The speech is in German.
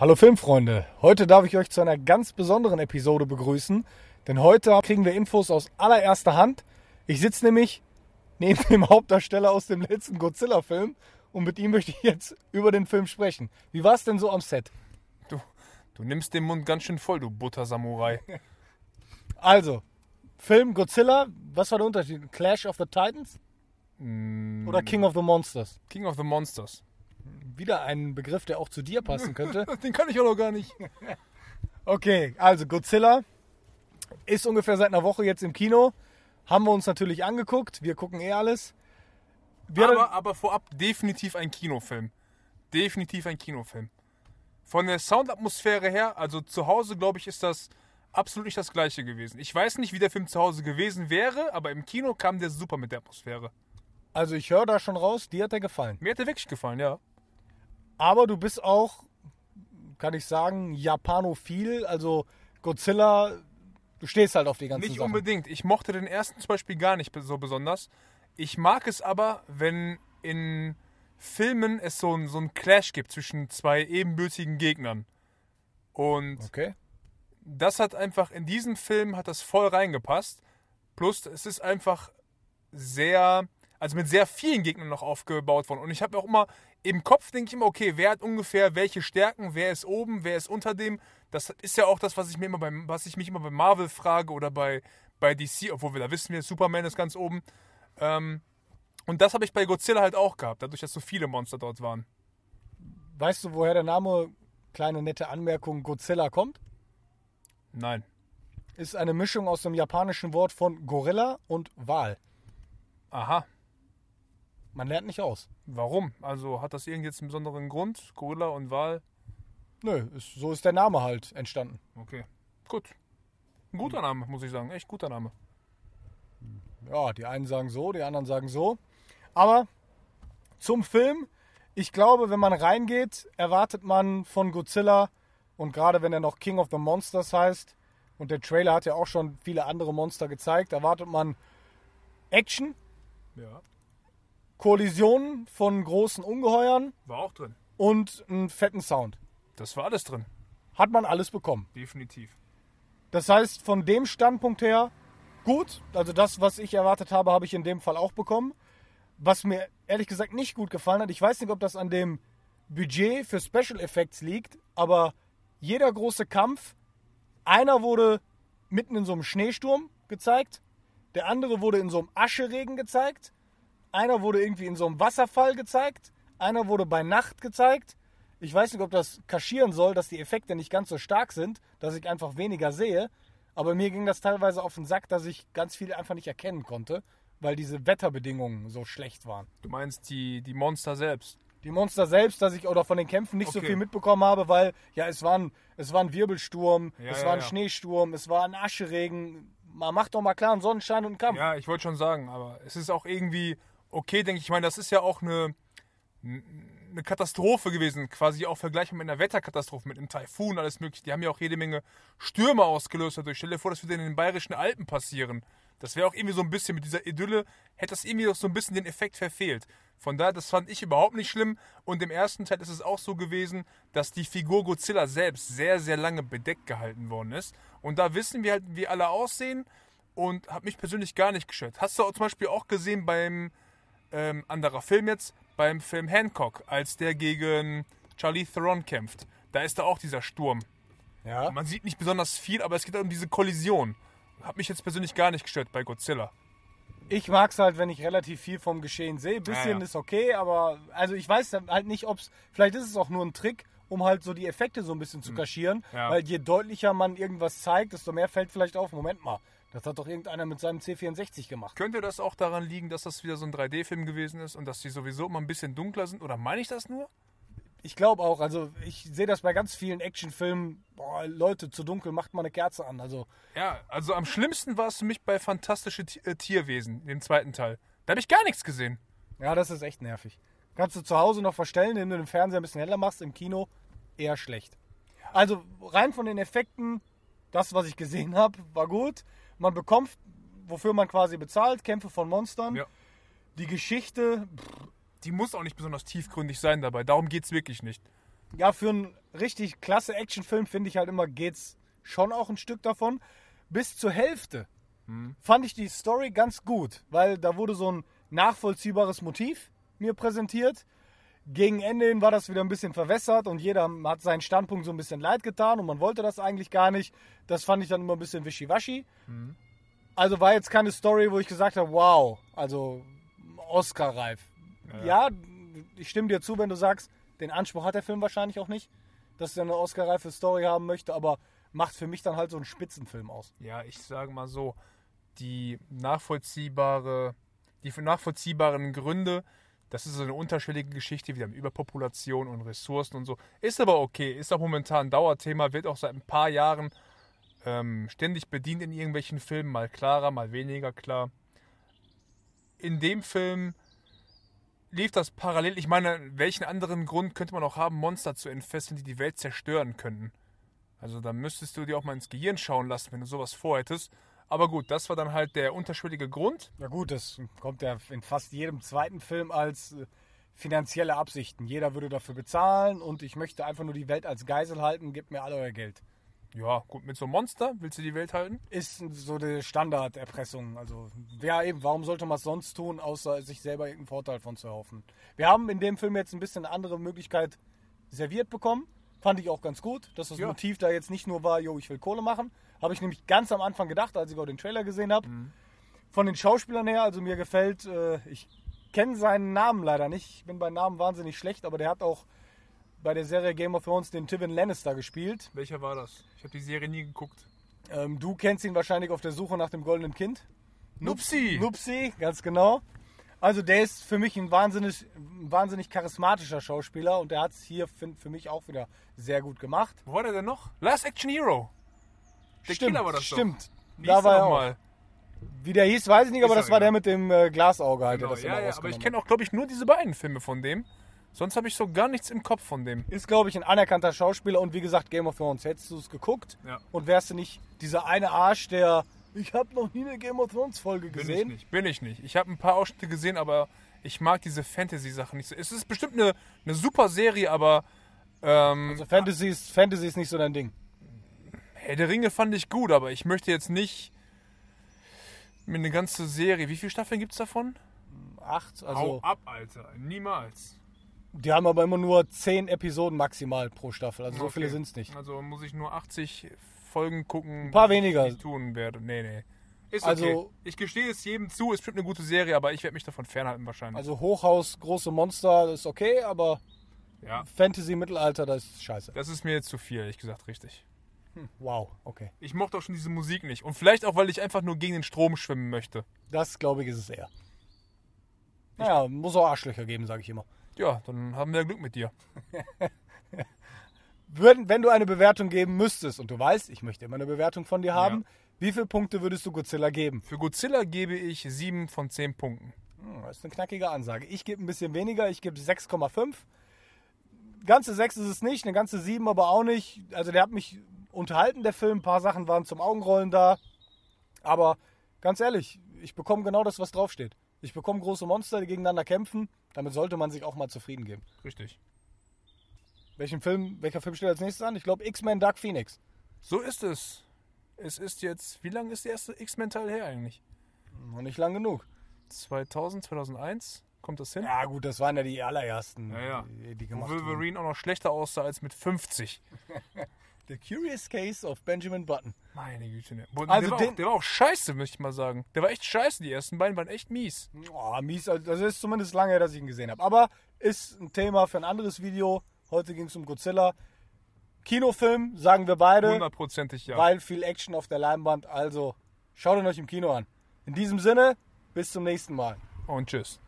Hallo Filmfreunde, heute darf ich euch zu einer ganz besonderen Episode begrüßen, denn heute kriegen wir Infos aus allererster Hand. Ich sitze nämlich neben dem Hauptdarsteller aus dem letzten Godzilla-Film und mit ihm möchte ich jetzt über den Film sprechen. Wie war es denn so am Set? Du, du nimmst den Mund ganz schön voll, du Butter-Samurai. Also, Film Godzilla, was war der Unterschied? Clash of the Titans? Oder King of the Monsters? King of the Monsters. Wieder ein Begriff, der auch zu dir passen könnte. Den kann ich auch noch gar nicht. Okay, also Godzilla ist ungefähr seit einer Woche jetzt im Kino. Haben wir uns natürlich angeguckt. Wir gucken eh alles. Wir Aber, aber vorab definitiv ein Kinofilm. Definitiv ein Kinofilm. Von der Soundatmosphäre her, also zu Hause, glaube ich, ist das absolut nicht das gleiche gewesen. Ich weiß nicht, wie der Film zu Hause gewesen wäre, aber im Kino kam der super mit der Atmosphäre. also ich höre da schon raus, dir hat er gefallen. Mir hat der wirklich gefallen, ja. Aber du bist auch, kann ich sagen, Japanophil. Also Godzilla, du stehst halt auf die ganzen Nicht Sachen. unbedingt. Ich mochte den ersten zum Beispiel gar nicht so besonders. Ich mag es aber, wenn in Filmen es so, ein- so einen Clash gibt zwischen zwei ebenbürtigen Gegnern. Und Okay. das hat einfach, in diesem Film hat das voll reingepasst. Plus, es ist einfach sehr, also mit sehr vielen Gegnern noch aufgebaut worden. Und ich habe auch immer, im Kopf denke ich immer, okay, wer hat ungefähr welche Stärken, wer ist oben, wer ist unter dem. Das ist ja auch das, was ich, mir immer beim, was ich mich immer bei Marvel frage oder bei, bei DC, obwohl wir da wissen wir, Superman ist ganz oben. Ähm, und das habe ich bei Godzilla halt auch gehabt, dadurch, dass so viele Monster dort waren. Weißt du, woher der Name, kleine nette Anmerkung, Godzilla kommt? Nein. Ist eine Mischung aus dem japanischen Wort von Gorilla und Wal. Aha. Man lernt nicht aus. Warum? Also hat das irgend jetzt einen besonderen Grund? Gorilla und Wal? Nö, ist, so ist der Name halt entstanden. Okay, gut. Ein guter Name, muss ich sagen. Echt guter Name. Ja, die einen sagen so, die anderen sagen so. Aber zum Film, ich glaube, wenn man reingeht, erwartet man von Godzilla und gerade wenn er noch King of the Monsters heißt und der Trailer hat ja auch schon viele andere Monster gezeigt, erwartet man Action, Ja. Kollisionen von großen Ungeheuern War auch drin. und einen fetten Sound. Das war alles drin. Hat man alles bekommen. Definitiv. Das heißt, von dem Standpunkt her gut. Also das, was ich erwartet habe, habe ich in dem Fall auch bekommen. Was mir ehrlich gesagt nicht gut gefallen hat, ich weiß nicht, ob das an dem Budget für Special Effects liegt, aber jeder große Kampf, einer wurde mitten in so einem Schneesturm gezeigt, der andere wurde in so einem Ascheregen gezeigt, einer wurde irgendwie in so einem Wasserfall gezeigt, einer wurde bei Nacht gezeigt. Ich weiß nicht, ob das kaschieren soll, dass die Effekte nicht ganz so stark sind, dass ich einfach weniger sehe. Aber mir ging das teilweise auf den Sack, dass ich ganz viel einfach nicht erkennen konnte, weil diese Wetterbedingungen so schlecht waren. Du meinst die, die Monster selbst. Die Monster selbst, dass ich oder von den Kämpfen nicht so Okay. viel mitbekommen habe, weil ja, es war ein, es war ein Wirbelsturm, Ja, es war ein ja. Schneesturm, es war ein Ascheregen. Man macht doch mal klar einen Sonnenschein und einen Kampf. Ja, ich wollte schon sagen, aber es ist auch irgendwie okay, denke ich. Ich meine, das ist ja auch eine, eine Katastrophe gewesen, quasi auch vergleichbar mit einer Wetterkatastrophe, mit einem Taifun, alles mögliche. Die haben ja auch jede Menge Stürme ausgelöst dadurch. Stell dir vor, das würde in den bayerischen Alpen passieren. Das wäre auch irgendwie so ein bisschen mit dieser Idylle, hätte das irgendwie auch so ein bisschen den Effekt verfehlt. Von daher, das fand ich überhaupt nicht schlimm. Und im ersten Teil ist es auch so gewesen, dass die Figur Godzilla selbst sehr, sehr lange bedeckt gehalten worden ist. Und da wissen wir halt, wie alle aussehen und hat mich persönlich gar nicht gestört. Hast du auch zum Beispiel auch gesehen beim ähm, anderer Film jetzt, beim Film Hancock, als der gegen Charlie Theron kämpft. Da ist da auch dieser Sturm. Ja. Man sieht nicht besonders viel, aber es geht um diese Kollision. Hat mich jetzt persönlich gar nicht gestört bei Godzilla. Ich mag es halt, wenn ich relativ viel vom Geschehen sehe. Bisschen Ja, ja. ist okay, aber also ich weiß halt nicht, ob es. Vielleicht ist es auch nur ein Trick, um halt so die Effekte so ein bisschen zu kaschieren. Hm. Ja. Weil je deutlicher man irgendwas zeigt, desto mehr fällt vielleicht auf. Moment mal, das hat doch irgendeiner mit seinem C64 gemacht. Könnte das auch daran liegen, dass das wieder so ein 3D-Film gewesen ist und dass die sowieso immer ein bisschen dunkler sind? Oder meine ich das nur? Ich glaube auch, also ich sehe das bei ganz vielen Actionfilmen. Boah, Leute, zu dunkel macht mal eine Kerze an. Also Ja, also am schlimmsten war es für mich bei Fantastische Ti- äh, Tierwesen, dem zweiten Teil. Da habe ich gar nichts gesehen. ja, das ist echt nervig. Kannst du zu Hause noch verstellen, indem du den Fernseher ein bisschen heller machst, im Kino eher schlecht. Also rein von den Effekten, das, was ich gesehen habe, war gut. Man bekommt, wofür man quasi bezahlt, Kämpfe von Monstern. Ja. Die Geschichte, Die muss auch nicht besonders tiefgründig sein dabei. Darum geht es wirklich nicht. ja, für einen richtig klasse Actionfilm, finde ich halt immer, geht's schon auch ein Stück davon. Bis zur Hälfte fand ich die Story ganz gut, weil da wurde so ein nachvollziehbares Motiv mir präsentiert. Gegen Ende hin war das wieder ein bisschen verwässert und jeder hat seinen Standpunkt so ein bisschen leid getan und man wollte das eigentlich gar nicht. Das fand ich dann immer ein bisschen wischiwaschi. Also war jetzt keine Story, wo ich gesagt habe, wow, also Oscar-reif. Ja. ich stimme dir zu, wenn du sagst, den Anspruch hat der Film wahrscheinlich auch nicht, dass er eine Oscar-reife Story haben möchte, aber macht für mich dann halt so einen Spitzenfilm aus. Ja, ich sage mal so, die nachvollziehbare, die nachvollziehbaren Gründe, das ist so eine unterschwellige Geschichte, wieder mit Überpopulation und Ressourcen und so. Ist aber okay, ist auch momentan ein Dauerthema, wird auch seit ein paar Jahren ähm, ständig bedient in irgendwelchen Filmen, mal klarer, mal weniger klar. In dem Film lief das parallel. Ich meine, welchen anderen Grund könnte man auch haben, Monster zu entfesseln, die die Welt zerstören könnten? Also da müsstest du dir auch mal ins Gehirn schauen lassen, wenn du sowas vorhättest. Aber gut, das war dann halt der unterschwellige Grund. Ja gut, das kommt ja in fast jedem zweiten Film als äh, finanzielle Absichten. Jeder würde dafür bezahlen und ich möchte einfach nur die Welt als Geisel halten, gebt mir all euer Geld. Ja, gut, mit so einem Monster willst du die Welt halten? Ist so die Standarderpressung. Also, wer eben, warum sollte man es sonst tun, außer sich selber irgendeinen Vorteil von zu erhoffen? Wir haben in dem Film jetzt ein bisschen eine andere Möglichkeit serviert bekommen. Fand ich auch ganz gut, dass das Ja. Motiv da jetzt nicht nur war, jo, ich will Kohle machen. Habe ich nämlich ganz am Anfang gedacht, als ich auch den Trailer gesehen habe. Von den Schauspielern her, also mir gefällt, äh, ich kenne seinen Namen leider nicht. Ich bin bei Namen wahnsinnig schlecht, aber der hat auch bei der Serie Game of Thrones den Tywin Lannister gespielt. Welcher war das? Ich habe die Serie nie geguckt. Ähm, du kennst ihn wahrscheinlich auf der Suche nach dem goldenen Kind. Nupsi! Nupsi, ganz genau. Also der ist für mich ein wahnsinnig, ein wahnsinnig charismatischer Schauspieler und der hat es hier für, für mich auch wieder sehr gut gemacht. Wo war der denn noch? Last Action Hero. Der stimmt, Killer war das doch. stimmt. Wie Da war der er auch. nochmal? Wie der hieß, weiß ich nicht, aber das war der mit dem äh, Glasauge halt, Genau, der das ja, ja, aber ich kenne auch, glaube ich, nur diese beiden Filme von dem. Sonst habe ich so gar nichts im Kopf von dem. Ist, glaube ich, ein anerkannter Schauspieler und wie gesagt, Game of Thrones. Hättest du es geguckt Ja. und wärst du nicht dieser eine Arsch, der ich habe noch nie eine Game of Thrones Folge Bin ich gesehen. nicht. Bin ich nicht. Ich habe ein paar Ausschnitte gesehen, aber ich mag diese Fantasy-Sachen nicht so. Es ist bestimmt eine, eine super Serie, aber ähm, Also Fantasy ist, Fantasy ist nicht so dein Ding. Herr der Ringe fand ich gut, aber ich möchte jetzt nicht mir eine ganze Serie. Wie viele Staffeln gibt es davon? Acht, also Hau ab, Alter. Niemals. die haben aber immer nur zehn Episoden maximal pro Staffel. Also so Okay. viele sind es nicht. Also muss ich nur 80 Folgen gucken. Ein paar weniger. Ich tun werde. Nee, nee. Ist Also- okay. Ich gestehe es jedem zu, es wird eine gute Serie, aber ich werde mich davon fernhalten wahrscheinlich. Also Hochhaus, große Monster, das ist okay, aber ja. Fantasy, Mittelalter, das ist scheiße. Das ist mir jetzt zu viel, ehrlich gesagt, richtig. Wow, okay. Ich mochte auch schon diese Musik nicht. Und vielleicht auch, weil ich einfach nur gegen den Strom schwimmen möchte. Das, glaube ich, ist es eher. Naja, muss auch Arschlöcher geben, sage ich immer. Ja, dann haben wir Glück mit dir. Würden, wenn du eine Bewertung geben müsstest, und du weißt, ich möchte immer eine Bewertung von dir haben, wie viele Punkte würdest du Godzilla geben? Für Godzilla gebe ich 7 von 10 Punkten. Hm, Das ist eine knackige Ansage. Ich gebe ein bisschen weniger, ich gebe 6,5. Ganze 6 ist es nicht, eine ganze 7 aber auch nicht. Also der hat mich unterhalten, der Film. Ein paar Sachen waren zum Augenrollen da. Aber ganz ehrlich, ich bekomme genau das, was draufsteht. Ich bekomme große Monster, die gegeneinander kämpfen. Damit sollte man sich auch mal zufrieden geben. Richtig. Welchen Film, welcher Film steht als nächstes an? Ich glaube X-Men Dark Phoenix. So ist es. Es ist jetzt, wie lange ist der erste X-Men-Teil her eigentlich? Noch nicht lang genug. 2000, 2001? Kommt das hin? Ja gut, das waren ja die allerersten, Ja, ja. die, die Wo. Wolverine auch noch schlechter aussah als mit 50. The Curious Case of Benjamin Button. Meine Güte. Ne. Also der, war den- auch, der war auch scheiße, möchte ich mal sagen. Der war echt scheiße. Die ersten beiden waren echt mies. Oh, mies, also das ist zumindest lange her, dass ich ihn gesehen habe. Aber ist ein Thema für ein anderes Video. Heute ging es um Godzilla. Kinofilm, sagen wir beide, Hundertprozentig ja. weil viel Action auf der Leinwand. Also schaut ihn euch im Kino an. In diesem Sinne, bis zum nächsten Mal. Und tschüss.